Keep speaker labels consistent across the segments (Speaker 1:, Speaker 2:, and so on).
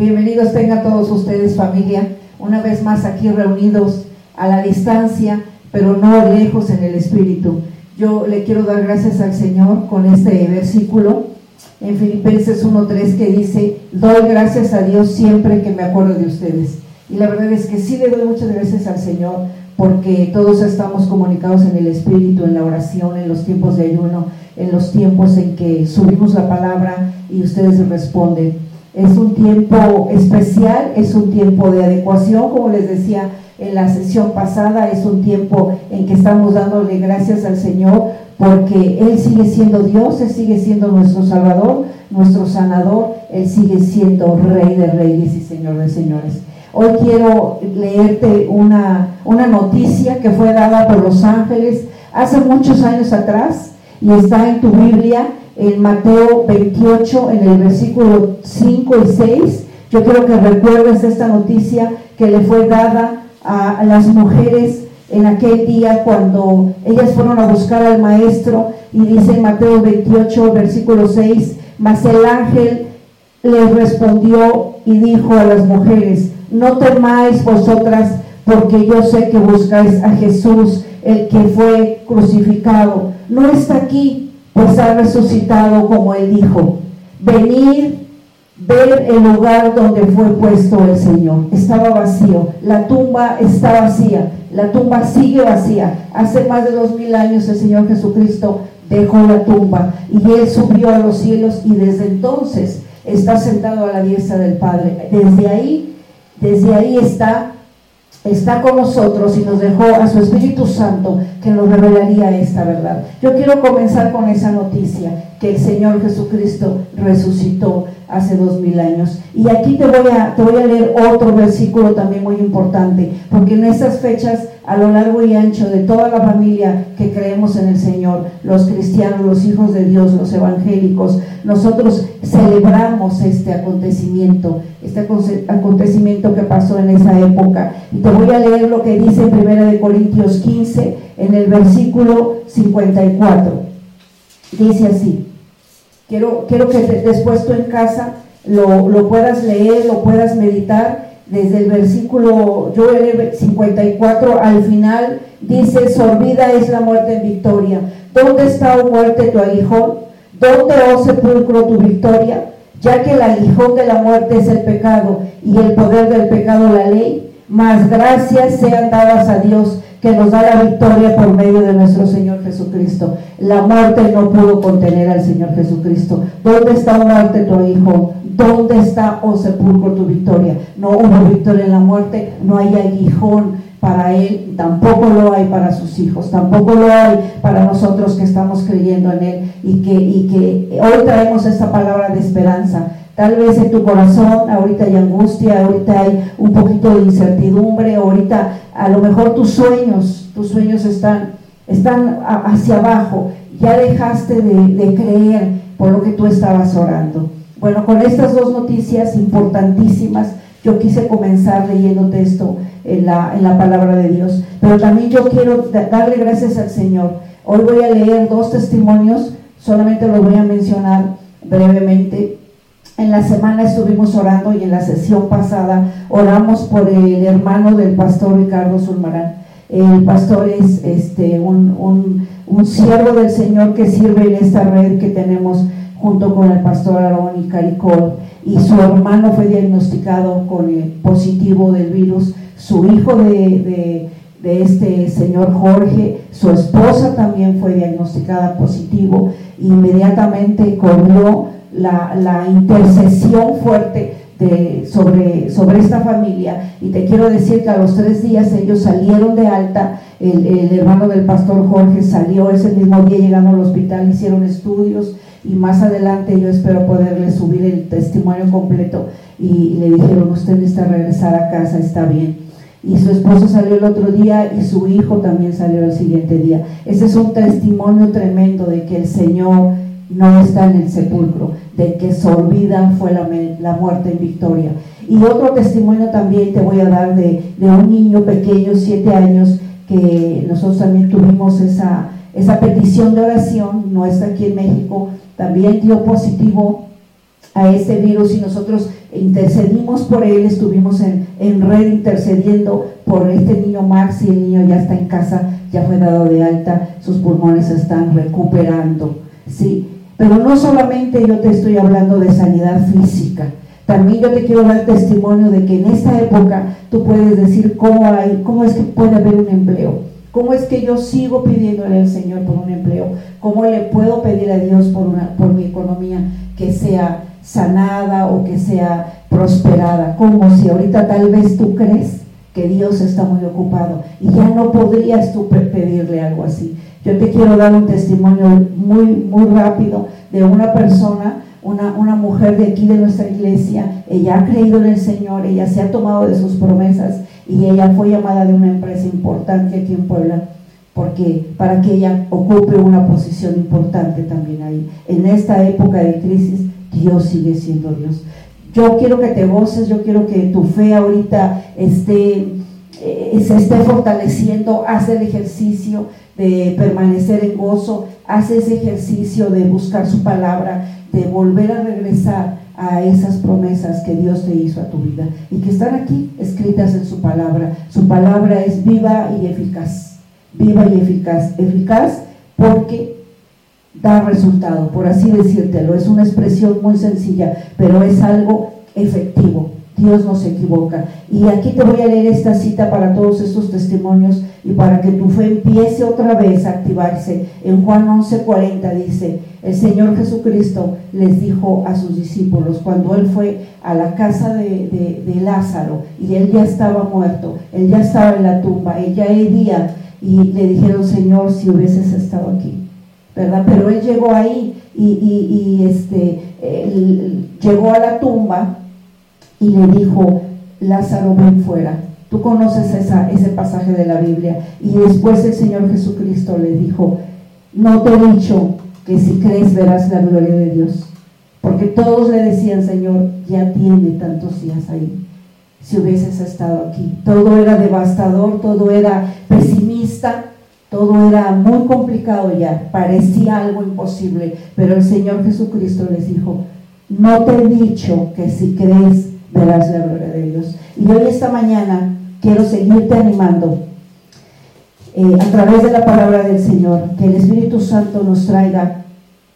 Speaker 1: Bienvenidos tengan todos ustedes familia, una vez más aquí reunidos a la distancia, pero no lejos en el Espíritu. Yo le quiero dar gracias al Señor con este versículo en Filipenses 1.3 que dice, doy gracias a Dios siempre que me acuerdo de ustedes. Y la verdad es que sí le doy muchas gracias al Señor porque todos estamos comunicados en el Espíritu, en la oración, en los tiempos de ayuno, en los tiempos en que subimos la palabra y ustedes responden. Es un tiempo especial, es un tiempo de adecuación, como les decía en la sesión pasada, es un tiempo en que estamos dándole gracias al Señor porque Él sigue siendo Dios, Él sigue siendo nuestro Salvador, nuestro sanador, Él sigue siendo Rey de Reyes y Señor de Señores. Hoy quiero leerte una, una noticia que fue dada por los ángeles hace muchos años atrás y está en tu Biblia, en Mateo 28, en el versículo 5 y 6. Yo quiero que recuerdes esta noticia que le fue dada a las mujeres en aquel día cuando ellas fueron a buscar al maestro y dice en Mateo 28, versículo 6, mas el ángel les respondió y dijo a las mujeres, no temáis vosotras, porque yo sé que buscáis a Jesús, el que fue crucificado. No está aquí, pues ha resucitado como él dijo. Venid, ver el lugar donde fue puesto el Señor. Estaba vacío, la tumba está vacía, la tumba sigue vacía. Hace más de dos mil años el Señor Jesucristo dejó la tumba y él subió a los cielos y desde entonces está sentado a la diestra del Padre. Desde ahí desde ahí está, está con nosotros y nos dejó a su Espíritu Santo que nos revelaría esta verdad. Yo quiero comenzar con esa noticia, que el Señor Jesucristo resucitó hace dos mil años. Y aquí te voy, a, te voy a leer otro versículo también muy importante, porque en estas fechas, a lo largo y ancho de toda la familia que creemos en el Señor, los cristianos, los hijos de Dios, los evangélicos, nosotros celebramos este acontecimiento, este acontecimiento que pasó en esa época. Y te voy a leer lo que dice en 1 Corintios 15, en el versículo 54. Dice así, Quiero, quiero que después tú en casa lo, lo, puedas leer, lo puedas meditar. Desde el versículo, yo 54 al final, dice, sorbida es la muerte en victoria. ¿Dónde está, oh muerte, tu aguijón? ¿Dónde, oh sepulcro, tu victoria? Ya que el aguijón de la muerte es el pecado y el poder del pecado la ley, más gracias sean dadas a Dios que nos da la victoria por medio de nuestro Señor Jesucristo. La muerte no pudo contener al Señor Jesucristo. ¿Dónde está muerte tu hijo? ¿Dónde está, oh sepulcro, tu victoria? No hubo victoria en la muerte, no hay aguijón para él, tampoco lo hay para sus hijos, tampoco lo hay para nosotros que estamos creyendo en él y que, y que hoy traemos esta palabra de esperanza. Tal vez en tu corazón ahorita hay angustia, ahorita hay un poquito de incertidumbre, ahorita a lo mejor tus sueños, tus sueños están, están hacia abajo, ya dejaste de, creer por lo que tú estabas orando. Bueno, con estas dos noticias importantísimas, yo quise comenzar leyéndote esto en la, en la palabra de Dios, pero también yo quiero darle gracias al Señor. Hoy voy a leer dos testimonios, solamente los voy a mencionar brevemente. En la semana estuvimos orando y en la sesión pasada oramos por el hermano del pastor Ricardo Zulmarán. El pastor es este, un, siervo del Señor que sirve en esta red que tenemos junto con el pastor Aarón y Caricol. Y su hermano fue diagnosticado con el positivo del virus. Su hijo de, de este señor Jorge, su esposa también fue diagnosticada positivo. Inmediatamente corrió la, intercesión fuerte sobre esta familia. Y te quiero decir que a los tres días ellos salieron de alta, el, el, hermano del pastor Jorge salió ese mismo día llegando al hospital, hicieron estudios y más adelante yo espero poderle subir el testimonio completo y le dijeron, usted necesita regresar a casa, está bien. Y su esposo salió el otro día y su hijo también salió el siguiente día. Ese es un testimonio tremendo de que el Señor no está en el sepulcro, de que su olvida fue la, muerte en victoria. Y otro testimonio también te voy a dar de, un niño pequeño, siete años, que nosotros también tuvimos esa, esa petición de oración, no está aquí en México, también dio positivo a ese virus y nosotros intercedimos por él, estuvimos en, en, red intercediendo por este niño Max y el niño ya está en casa, ya fue dado de alta, sus pulmones se están recuperando, ¿sí? Pero no solamente yo te estoy hablando de sanidad física, también yo te quiero dar testimonio de que en esta época tú puedes decir cómo hay, cómo es que puede haber un empleo, cómo es que yo sigo pidiéndole al Señor por un empleo, cómo le puedo pedir a Dios por, una, por mi economía que sea sanada o que sea prosperada, como si ahorita tal vez tú crees que Dios está muy ocupado y ya no podrías tú pedirle algo así. Yo te quiero dar un testimonio muy, muy rápido de una persona, una, una mujer de aquí de nuestra iglesia, ella ha creído en el Señor, ella se ha tomado de sus promesas y ella fue llamada de una empresa importante aquí en Puebla porque para que ella ocupe una posición importante también ahí. En esta época de crisis Dios sigue siendo Dios. Yo quiero que te goces, yo quiero que tu fe ahorita esté, eh, se esté fortaleciendo, haz el ejercicio de permanecer en gozo, haz ese ejercicio de buscar su palabra, de volver a regresar a esas promesas que Dios te hizo a tu vida y que están aquí escritas en su palabra. Su palabra es viva y eficaz, viva y eficaz, eficaz porque da resultado, por así decírtelo. Es una expresión muy sencilla, pero es algo efectivo. Dios no se equivoca. Y aquí te voy a leer esta cita para todos estos testimonios y para que tu fe empiece otra vez a activarse. En Juan 11:40 dice, el Señor Jesucristo les dijo a sus discípulos cuando Él fue a la casa de, de Lázaro y Él ya estaba muerto, Él ya estaba en la tumba, Él ya día y le dijeron, Señor, si hubieses estado aquí ¿verdad? Pero él llegó ahí y, este, llegó a la tumba y le dijo, Lázaro, ven fuera. Tú conoces ese pasaje de la Biblia. Y después el Señor Jesucristo le dijo, no te he dicho que si crees verás la gloria de Dios. Porque todos le decían, Señor, ya tiene tantos días ahí. Si hubieses estado aquí. Todo era devastador, todo era pesimista, todo era muy complicado ya, parecía algo imposible, pero el Señor Jesucristo les dijo, no te he dicho que si crees verás la gloria de Dios. Y hoy esta mañana quiero seguirte animando eh, a través de la palabra del Señor, que el Espíritu Santo nos traiga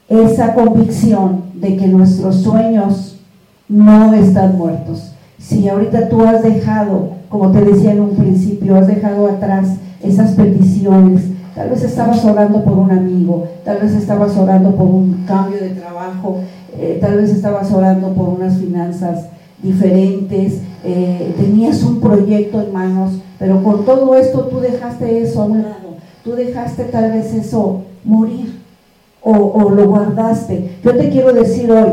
Speaker 1: esa convicción de que nuestros sueños no están muertos. Si ahorita tú has dejado, como te decía en un principio, has dejado atrás esas peticiones. Tal vez estabas orando por un amigo, tal vez estabas orando por un cambio de trabajo, eh, tal vez estabas orando por unas finanzas diferentes, eh, tenías un proyecto en manos, pero con todo esto tú dejaste eso a un lado, tú dejaste tal vez eso morir o, o lo guardaste. Yo te quiero decir hoy,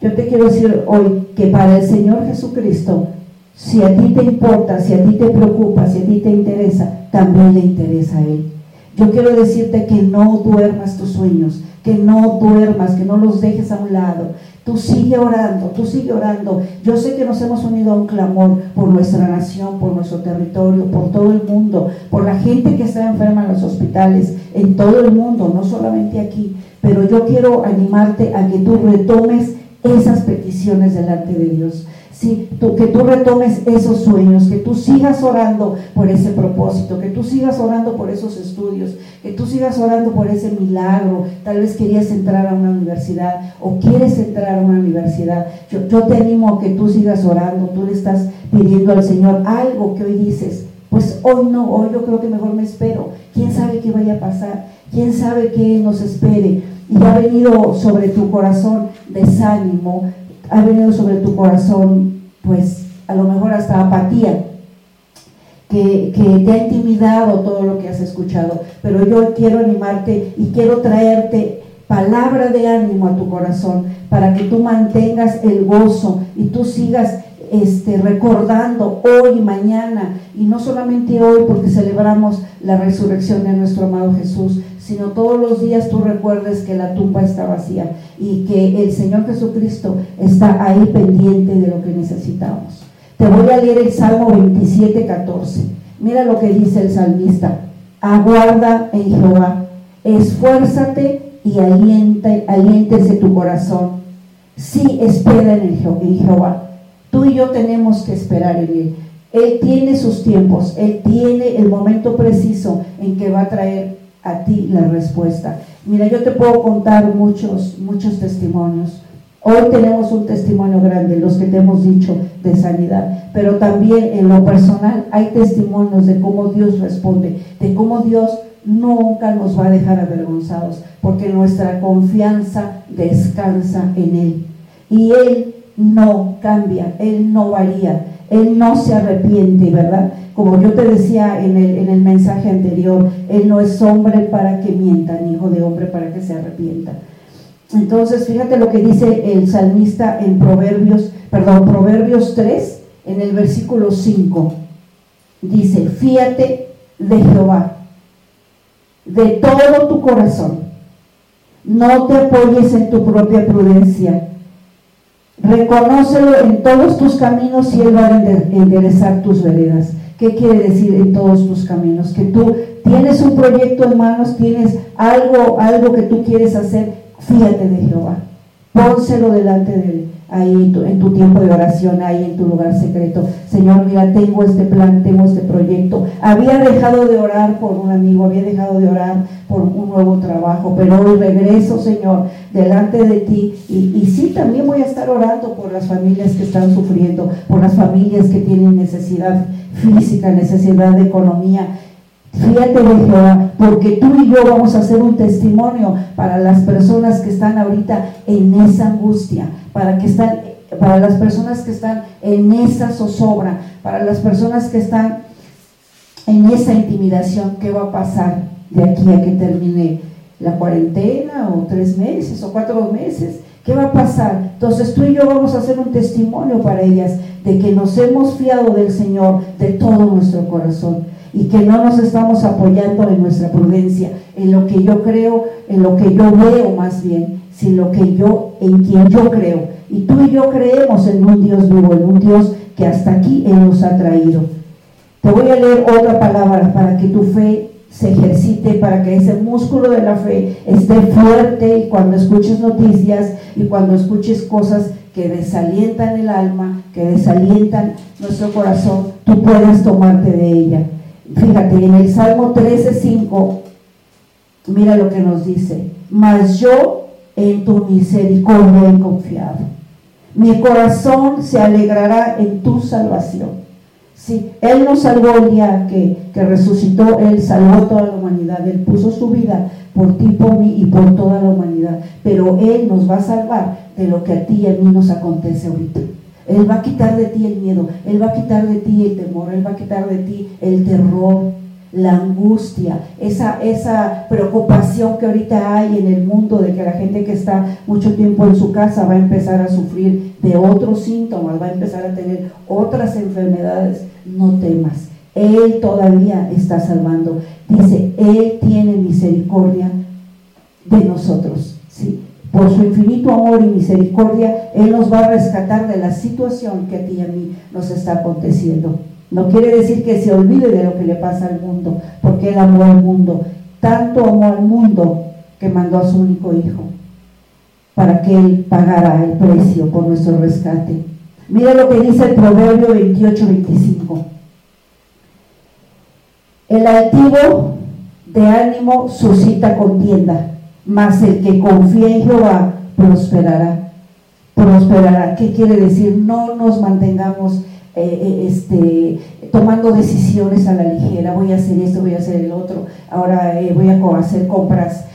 Speaker 1: yo te quiero decir hoy que para el Señor Jesucristo si a ti te importa, si a ti te preocupa, si a ti te interesa, también le interesa a Él. Yo quiero decirte que no duermas tus sueños, que no duermas, que no los dejes a un lado. Tú sigue orando, tú sigue orando. Yo sé que nos hemos unido a un clamor por nuestra nación, por nuestro territorio, por todo el mundo, por la gente que está enferma en los hospitales, en todo el mundo, no solamente aquí. Pero yo quiero animarte a que tú retomes esas peticiones delante de Dios que tú retomes esos sueños, que tú sigas orando por ese propósito, que tú sigas orando por esos estudios, que tú sigas orando por ese milagro. Tal vez querías entrar a una universidad o quieres entrar a una universidad. Yo, yo te animo a que tú sigas orando, tú le estás pidiendo al Señor algo que hoy dices, pues hoy no, hoy yo creo que mejor me espero. ¿Quién sabe qué vaya a pasar? ¿Quién sabe qué nos espere? Y ha venido sobre tu corazón desánimo, ha venido sobre tu corazón, pues a lo mejor hasta apatía, que, te ha intimidado todo lo que has escuchado. Pero yo quiero animarte y quiero traerte palabra de ánimo a tu corazón para que tú mantengas el gozo y tú sigas este, recordando hoy y mañana, y no solamente hoy porque celebramos la resurrección de nuestro amado Jesús, sino todos los días tú recuerdes que la tumba está vacía y que el Señor Jesucristo está ahí pendiente de lo que necesitamos. Te voy a leer el Salmo 27, 14. Mira lo que dice el salmista. Aguarda en Jehová, esfuérzate y aliente, aliéntese tu corazón. Sí, espera en, en Jehová. Tú y yo tenemos que esperar en Él. Él tiene sus tiempos, Él tiene el momento preciso en que va a traer a ti la respuesta. Mira, yo te puedo contar muchos, muchos testimonios. Hoy tenemos un testimonio grande, los que te hemos dicho de sanidad, pero también en lo personal hay testimonios de cómo Dios responde, de cómo Dios nunca nos va a dejar avergonzados, porque nuestra confianza descansa en Él. Y Él no cambia, Él no varía, Él no se arrepiente, ¿verdad? Como yo te decía en el, en el mensaje anterior, Él no es hombre para que mienta, ni hijo de hombre para que se arrepienta. Entonces, fíjate lo que dice el salmista en Proverbios, perdón, Proverbios 3, en el versículo 5. Dice, fíate de Jehová, de todo tu corazón. No te apoyes en tu propia prudencia. Reconócelo en todos tus caminos y Él va a enderezar tus veredas. ¿Qué quiere decir en todos tus caminos? Que tú tienes un proyecto en manos, tienes algo, algo que tú quieres hacer, fíjate de Jehová. Pónselo delante de Él ahí en tu, tiempo de oración, ahí en tu lugar secreto. Señor, mira, tengo este plan, tengo este proyecto. Había dejado de orar por un amigo, había dejado de orar por un nuevo trabajo, pero hoy regreso, Señor, delante de ti. Y, y sí, también voy a estar orando por las familias que están sufriendo, por las familias que tienen necesidad física, necesidad de economía. Fíjate de Jehová, porque tú y yo vamos a hacer un testimonio para las personas que están ahorita en esa angustia, para que están para las personas que están en esa zozobra, para las personas que están en esa intimidación, ¿qué va a pasar de aquí a que termine la cuarentena o tres meses o cuatro meses? ¿Qué va a pasar? Entonces tú y yo vamos a hacer un testimonio para ellas de que nos hemos fiado del Señor de todo nuestro corazón y que no nos estamos apoyando en nuestra prudencia, en lo que yo creo, en lo que yo veo más bien, sino que yo, en quien yo creo. Y tú y yo creemos en un Dios vivo, en un Dios que hasta aquí Él nos ha traído. Te voy a leer otra palabra para que tu fe se ejercite, para que ese músculo de la fe esté fuerte y cuando escuches noticias y cuando escuches cosas que desalientan el alma, que desalientan nuestro corazón, tú puedas tomarte de ella. Fíjate, en el Salmo 13:5, mira lo que nos dice, mas yo en tu misericordia he confiado. Mi corazón se alegrará en tu salvación. Sí, Él nos salvó el día que, que resucitó, Él salvó a toda la humanidad, Él puso su vida por ti, por mí y por toda la humanidad. Pero Él nos va a salvar de lo que a ti y a mí nos acontece ahorita. Él va a quitar de ti el miedo, Él va a quitar de ti el temor, Él va a quitar de ti el terror, la angustia, esa, esa preocupación que ahorita hay en el mundo de que la gente que está mucho tiempo en su casa va a empezar a sufrir de otros síntomas, va a empezar a tener otras enfermedades. No temas, Él todavía está salvando. Dice, Él tiene misericordia de nosotros. ¿sí? Por su infinito amor y misericordia, Él nos va a rescatar de la situación que a ti y a mí nos está aconteciendo. No quiere decir que se olvide de lo que le pasa al mundo, porque Él amó al mundo. Tanto amó al mundo que mandó a su único hijo para que Él pagara el precio por nuestro rescate. Mira lo que dice el Proverbio 28-25. El altivo de ánimo suscita contienda mas el que confía en Jehová prosperará. Prosperará. ¿Qué quiere decir? No nos mantengamos eh, eh, este, tomando decisiones a la ligera. Voy a hacer esto, voy a hacer el otro. Ahora eh, voy a hacer compras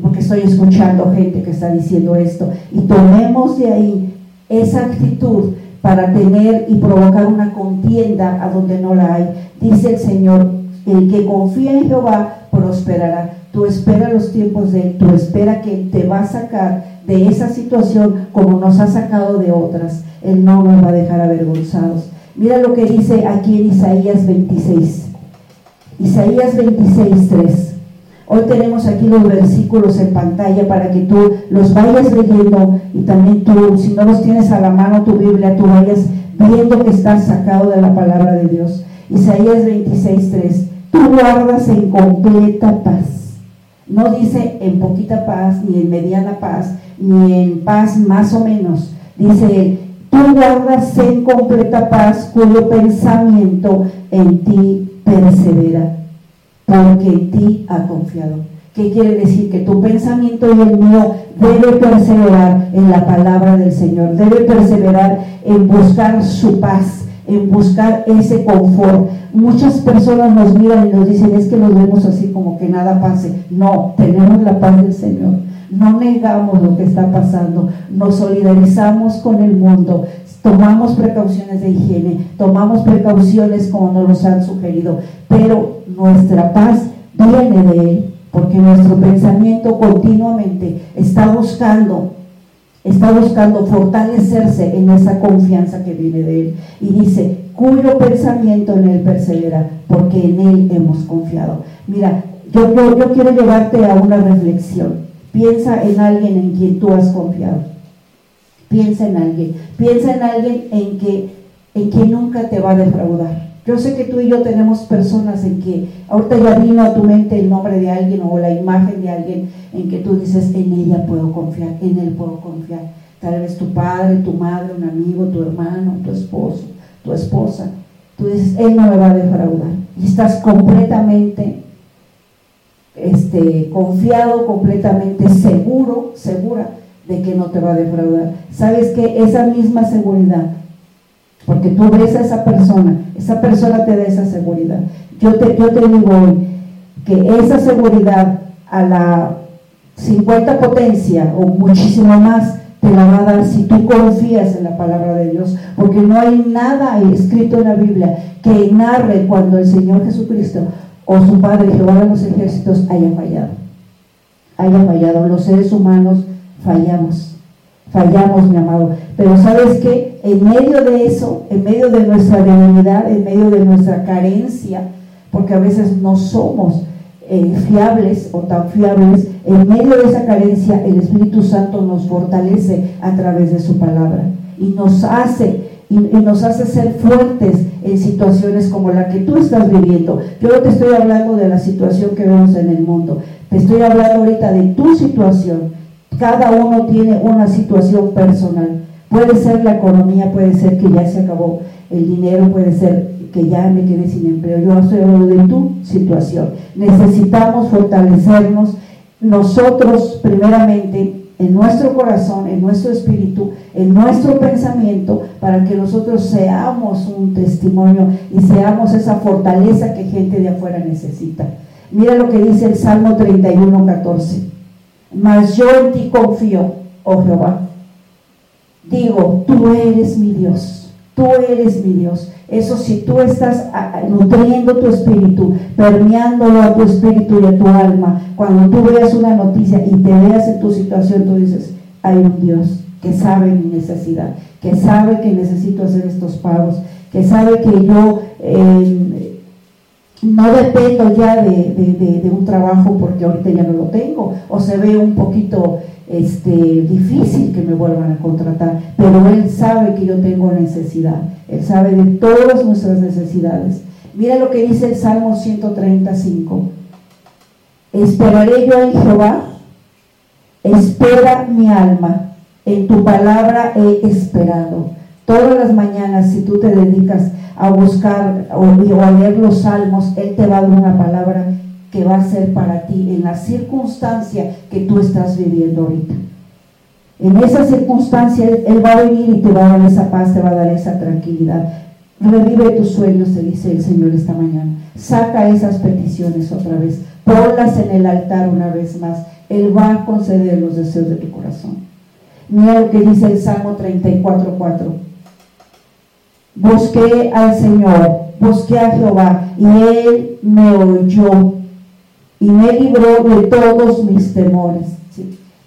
Speaker 1: porque estoy escuchando gente que está diciendo esto. Y tomemos de ahí esa actitud para tener y provocar una contienda a donde no la hay. Dice el Señor, el que confía en Jehová prosperará. Tú espera los tiempos de Él, tú espera que Él te va a sacar de esa situación como nos ha sacado de otras. Él no nos va a dejar avergonzados. Mira lo que dice aquí en Isaías 26. Isaías 26, 3. Hoy tenemos aquí los versículos en pantalla para que tú los vayas leyendo y también tú, si no los tienes a la mano tu Biblia, tú vayas viendo que estás sacado de la palabra de Dios. Isaías 26, 3. Tú guardas en completa paz No dice en poquita paz, ni en mediana paz, ni en paz más o menos. Dice tú guardas en completa paz cuyo pensamiento en ti persevera, porque en ti ha confiado. ¿Qué quiere decir? Que tu pensamiento y el mío debe perseverar en la palabra del Señor, debe perseverar en buscar su paz, en buscar ese confort. Muchas personas nos miran y nos dicen, es que nos vemos así como que nada pase. No, tenemos la paz del Señor. No negamos lo que está pasando, nos solidarizamos con el mundo, tomamos precauciones de higiene, tomamos precauciones como nos los han sugerido, pero nuestra paz viene de Él porque nuestro pensamiento continuamente está buscando, está buscando fortalecerse en esa confianza que viene de Él. Y dice, cuyo pensamiento en Él persevera, porque en Él hemos confiado. Mira, yo, yo, quiero llevarte a una reflexión. Piensa en alguien en quien tú has confiado. Piensa en alguien. Piensa en alguien en que, en que nunca te va a defraudar yo sé que tú y yo tenemos personas en que ahorita ya vino a tu mente el nombre de alguien o la imagen de alguien en que tú dices, en ella puedo confiar, en él puedo confiar. Tal vez tu padre, tu madre, un amigo, tu hermano, tu esposo, tu esposa. Tú dices, él no me va a defraudar. Y estás completamente este, confiado, completamente seguro, segura de que no te va a defraudar. ¿Sabes que Esa misma seguridad porque tú ves a esa persona, esa persona te da esa seguridad. Yo te, yo te digo hoy que esa seguridad a la 50 potencia o muchísimo más te la va a dar si tú confías en la palabra de Dios, porque no hay nada escrito en la Biblia que narre cuando el Señor Jesucristo o su Padre Jehová de los ejércitos haya fallado. Haya fallado. Los seres humanos fallamos fallamos, mi amado. Pero sabes que en medio de eso, en medio de nuestra debilidad, en medio de nuestra carencia, porque a veces no somos eh, fiables o tan fiables, en medio de esa carencia el Espíritu Santo nos fortalece a través de su palabra y nos hace y, nos hace ser fuertes en situaciones como la que tú estás viviendo. Yo no te estoy hablando de la situación que vemos en el mundo, te estoy hablando ahorita de tu situación cada uno tiene una situación personal. Puede ser la economía, puede ser que ya se acabó el dinero, puede ser que ya me quedé sin empleo. Yo hablando de tu situación. Necesitamos fortalecernos nosotros primeramente en nuestro corazón, en nuestro espíritu, en nuestro pensamiento, para que nosotros seamos un testimonio y seamos esa fortaleza que gente de afuera necesita. Mira lo que dice el Salmo 31, 14 mas yo en ti confío, oh Jehová. Digo, tú eres mi Dios, tú eres mi Dios. Eso si tú estás nutriendo tu espíritu, permeándolo a tu espíritu y a tu alma, cuando tú veas una noticia y te veas en tu situación, tú dices, hay un Dios que sabe mi necesidad, que sabe que necesito hacer estos pagos, que sabe que yo... Eh, no dependo ya de, un trabajo porque ahorita ya no lo tengo, o se ve un poquito este, difícil que me vuelvan a contratar, pero Él sabe que yo tengo necesidad, Él sabe de todas nuestras necesidades. Mira lo que dice el Salmo 135. Esperaré yo en Jehová, espera mi alma, en tu palabra he esperado. Todas las mañanas, si tú te dedicas a buscar o, a leer los salmos, Él te va a dar una palabra que va a ser para ti en la circunstancia que tú estás viviendo ahorita. En esa circunstancia Él va a venir y te va a dar esa paz, te va a dar esa tranquilidad. Revive tus sueños, te dice el Señor esta mañana. Saca esas peticiones otra vez. Ponlas en el altar una vez más. Él va a conceder los deseos de tu corazón. Mira lo que dice el Salmo 34.4 busqué al Señor, busqué a Jehová, y Él me oyó y me libró de todos mis temores.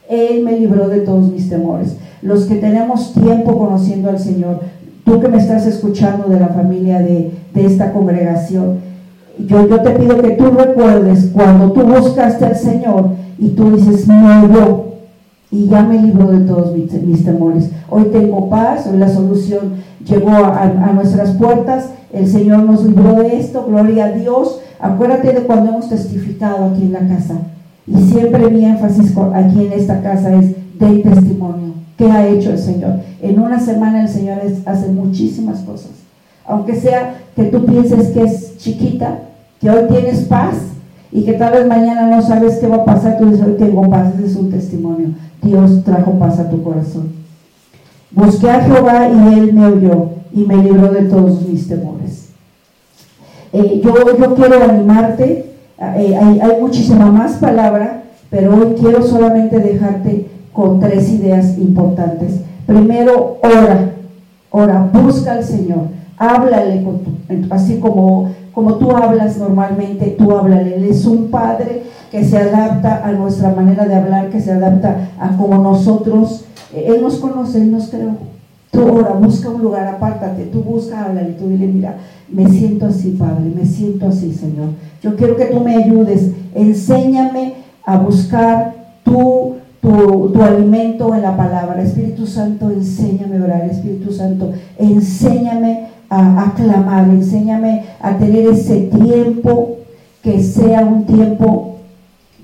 Speaker 1: Él me libró de todos mis temores. Los que tenemos tiempo conociendo al Señor, tú que me estás escuchando de la familia de, esta congregación, yo, yo te pido que tú recuerdes cuando tú buscaste al Señor y tú dices, me oyó y ya me libró de todos mis, temores. Hoy tengo paz, hoy la solución llegó a, nuestras puertas, el Señor nos libró de esto, gloria a Dios. Acuérdate de cuando hemos testificado aquí en la casa. Y siempre mi énfasis aquí en esta casa es del testimonio. ¿Qué ha hecho el Señor? En una semana el Señor hace muchísimas cosas. Aunque sea que tú pienses que es chiquita, que hoy tienes paz y que tal vez mañana no sabes qué va a pasar, tú dices, hoy tengo paz, ese es un testimonio. Dios trajo paz a tu corazón. Busqué a Jehová y él me oyó y me libró de todos mis temores. Eh, yo, yo quiero animarte, eh, hay, hay muchísima más palabra, pero hoy quiero solamente dejarte con tres ideas importantes. Primero, ora, ora, busca al Señor, háblale, con así como, como tú hablas normalmente, tú háblale. Él es un Padre que se adapta a nuestra manera de hablar, que se adapta a como nosotros, eh, Él nos conoce, Él nos creó. Tú ora, busca un lugar, apártate, tú busca, háblale, tú dile, mira, me siento así, Padre, me siento así, Señor. Yo quiero que tú me ayudes, enséñame a buscar tu tu, alimento en la palabra. Espíritu Santo, enséñame a orar. Espíritu Santo, enséñame a, aclamar, enséñame a tener ese tiempo que sea un tiempo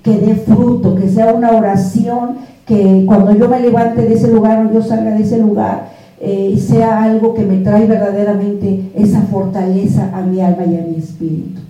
Speaker 1: que dé fruto, que sea una oración, que cuando yo me levante de ese lugar o yo salga de ese lugar, eh, sea algo que me trae verdaderamente esa fortaleza a mi alma y a mi espíritu.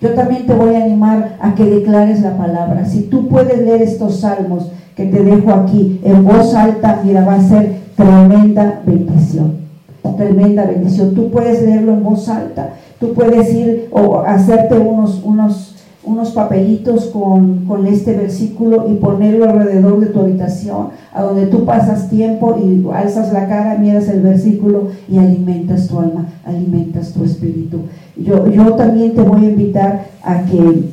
Speaker 1: Yo también te voy a animar a que declares la palabra. Si tú puedes leer estos salmos, que te dejo aquí en voz alta, mira, va a ser tremenda bendición. Tremenda bendición. Tú puedes leerlo en voz alta. Tú puedes ir o hacerte unos, unos, unos papelitos con, con este versículo y ponerlo alrededor de tu habitación, a donde tú pasas tiempo y alzas la cara, miras el versículo y alimentas tu alma, alimentas tu espíritu. Yo, yo también te voy a invitar a que,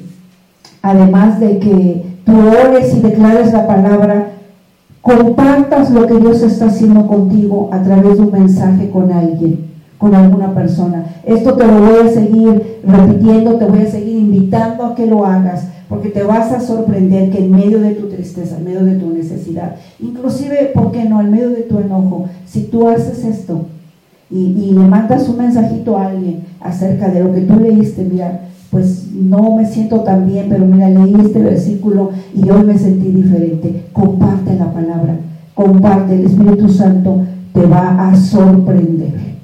Speaker 1: además de que tú ores y declares la palabra, compartas lo que Dios está haciendo contigo a través de un mensaje con alguien, con alguna persona. Esto te lo voy a seguir repitiendo, te voy a seguir invitando a que lo hagas, porque te vas a sorprender que en medio de tu tristeza, en medio de tu necesidad, inclusive, ¿por qué no?, en medio de tu enojo, si tú haces esto y, le mandas un mensajito a alguien acerca de lo que tú leíste, mira, pues no me siento tan bien, pero mira, leí este versículo y hoy me sentí diferente. Comparte la palabra, comparte, el Espíritu Santo te va a sorprender.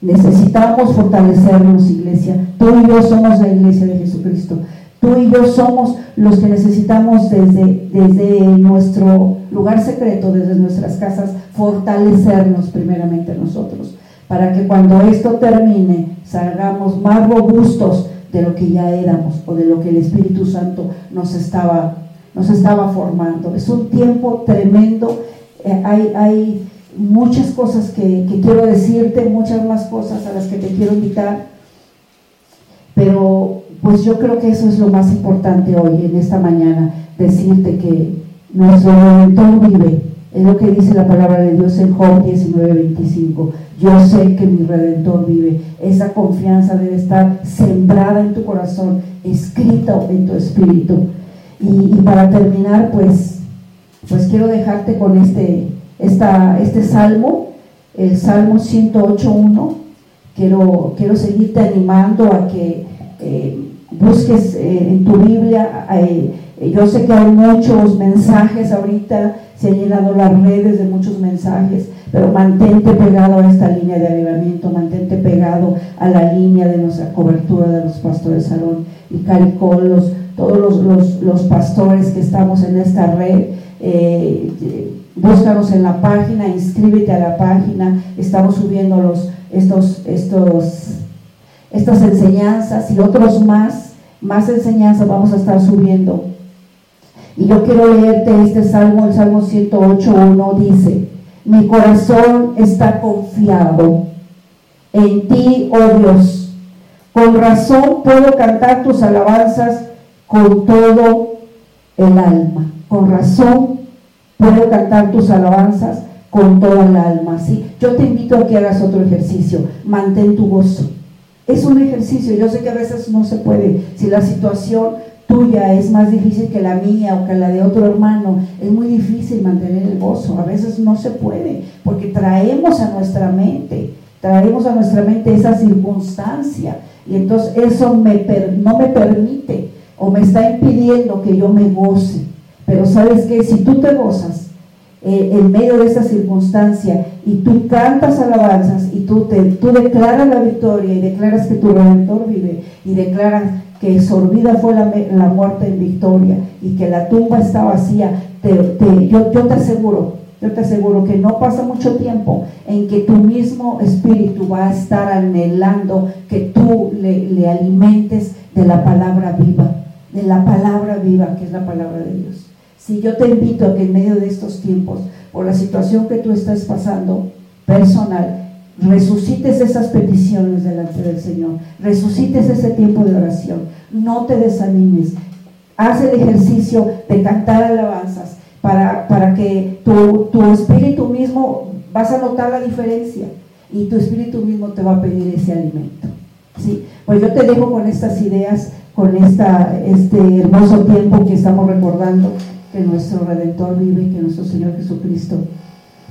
Speaker 1: Necesitamos fortalecernos, iglesia. Tú y yo somos la iglesia de Jesucristo. Tú y yo somos los que necesitamos desde, desde nuestro lugar secreto, desde nuestras casas, fortalecernos primeramente nosotros, para que cuando esto termine salgamos más robustos, de lo que ya éramos o de lo que el Espíritu Santo nos estaba, nos estaba formando. Es un tiempo tremendo, eh, hay, hay, muchas cosas que, quiero decirte, muchas más cosas a las que te quiero invitar, pero pues yo creo que eso es lo más importante hoy, en esta mañana, decirte que nuestro Redentor vive es lo que dice la palabra de Dios en Job 19:25. Yo sé que mi redentor vive. Esa confianza debe estar sembrada en tu corazón, escrita en tu espíritu. Y, para terminar, pues, pues quiero dejarte con este, esta, este salmo, el Salmo 108.1. Quiero, quiero seguirte animando a que eh, busques eh, en tu Biblia. Eh, yo sé que hay muchos mensajes ahorita se han llenado las redes de muchos mensajes, pero mantente pegado a esta línea de avivamiento, mantente pegado a la línea de nuestra cobertura de los pastores Salón y Caricolos, todos los, pastores que estamos en esta red. Eh, búscanos en la página, inscríbete a la página, estamos subiendo los, estos, estos, estas enseñanzas y otros más, más enseñanzas vamos a estar subiendo y yo quiero leerte este salmo, el Salmo 108.1 dice, mi corazón está confiado en ti, oh Dios. Con razón puedo cantar tus alabanzas con todo el alma. Con razón puedo cantar tus alabanzas con toda el alma. ¿sí? Yo te invito a que hagas otro ejercicio. Mantén tu gozo. Es un ejercicio. Yo sé que a veces no se puede. Si la situación tuya es más difícil que la mía o que la de otro hermano, es muy difícil mantener el gozo. A veces no se puede, porque traemos a nuestra mente, traemos a nuestra mente esa circunstancia. Y entonces eso me no me permite o me está impidiendo que yo me goce. Pero sabes que si tú te gozas eh, en medio de esta circunstancia y tú cantas alabanzas y tú, te, tú declaras la victoria y declaras que tu redentor vive y declaras que sorbida fue la, la muerte en victoria y que la tumba está vacía, yo, yo te aseguro, yo te aseguro que no pasa mucho tiempo en que tu mismo espíritu va a estar anhelando que tú le, le alimentes de la palabra viva, de la palabra viva que es la palabra de Dios. Si yo te invito a que en medio de estos tiempos, por la situación que tú estás pasando personal, resucites esas peticiones delante del Señor, resucites ese tiempo de oración, no te desanimes, haz el ejercicio de cantar alabanzas para, para que tu, tu espíritu mismo vas a notar la diferencia y tu espíritu mismo te va a pedir ese alimento. ¿sí? Pues yo te dejo con estas ideas, con esta, este hermoso tiempo que estamos recordando que nuestro Redentor vive, que nuestro Señor Jesucristo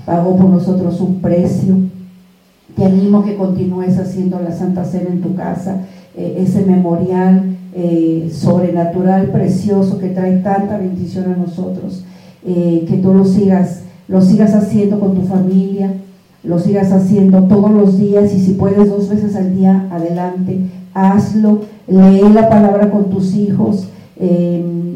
Speaker 1: pagó por nosotros un precio. Te animo que continúes haciendo la Santa Cena en tu casa, eh, ese memorial eh, sobrenatural, precioso, que trae tanta bendición a nosotros, eh, que tú lo sigas, lo sigas haciendo con tu familia, lo sigas haciendo todos los días y si puedes dos veces al día, adelante, hazlo, lee la palabra con tus hijos,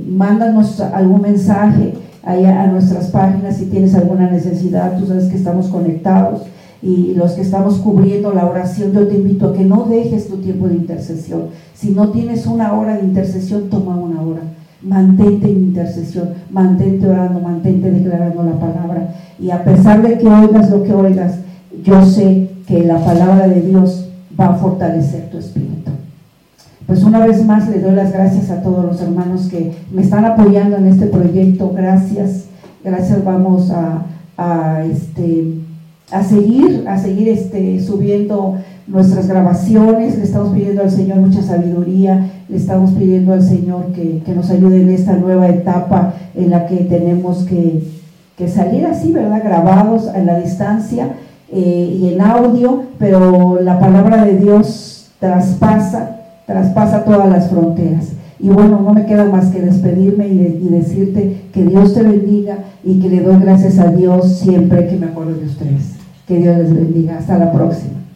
Speaker 1: mándanos algún mensaje a nuestras páginas si tienes alguna necesidad, tú sabes que estamos conectados y los que estamos cubriendo la oración, yo te invito a que no dejes tu tiempo de intercesión. Si no tienes una hora de intercesión, toma una hora. Mantente en intercesión, mantente orando, mantente declarando la palabra. Y a pesar de que oigas lo que oigas, yo sé que la palabra de Dios va a fortalecer tu espíritu. Pues una vez más le doy las gracias a todos los hermanos que me están apoyando en este proyecto. Gracias, gracias. Vamos a, a este, a seguir, a seguir este, subiendo nuestras grabaciones. Le estamos pidiendo al Señor mucha sabiduría. Le estamos pidiendo al Señor que, nos ayude en esta nueva etapa en la que tenemos que, que salir así, ¿verdad? Grabados a la distancia eh, y en audio, pero la palabra de Dios traspasa, traspasa todas las fronteras. Y bueno, no me queda más que despedirme y, y, decirte que Dios te bendiga y que le doy gracias a Dios siempre que me acuerdo de ustedes. Que Dios les bendiga. Hasta la próxima.